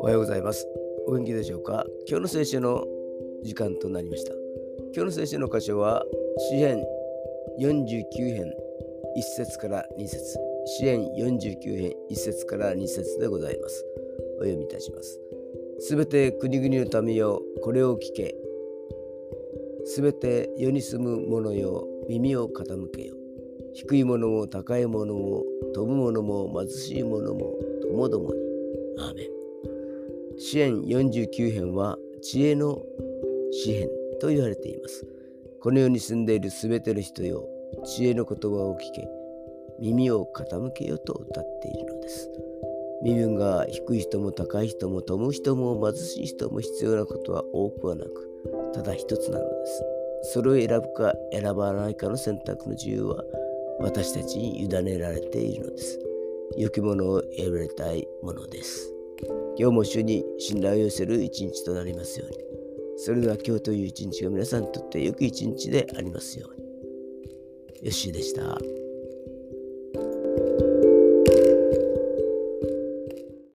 おはようございます。お元気でしょうか？今日の聖書の時間となりました。今日の聖書の箇所は、詩編49編1節から2節詩編49編1節から2節でございます。お読みいたします。すべて国々の民よ、これを聞け。すべて世に住む者よ、耳を傾けよ。低い者も高い者も飛ぶ者も貧しい者もともどもに。アーメン。支援49編は知恵の詩編と言われています。この世に住んでいるすべての人よ、知恵の言葉を聞け、耳を傾けよと歌っているのです。身分が低い人も高い人も富む人も貧しい人も必要なことは多くはなく、ただ一つなのです。それを選ぶか選ばないかの選択の自由は私たちに委ねられているのです。良きものを選ばれたいものです。今日も主に信頼を寄せる一日となりますように。それでは今日という一日が皆さんにとって良き一日でありますように。よッしーでした。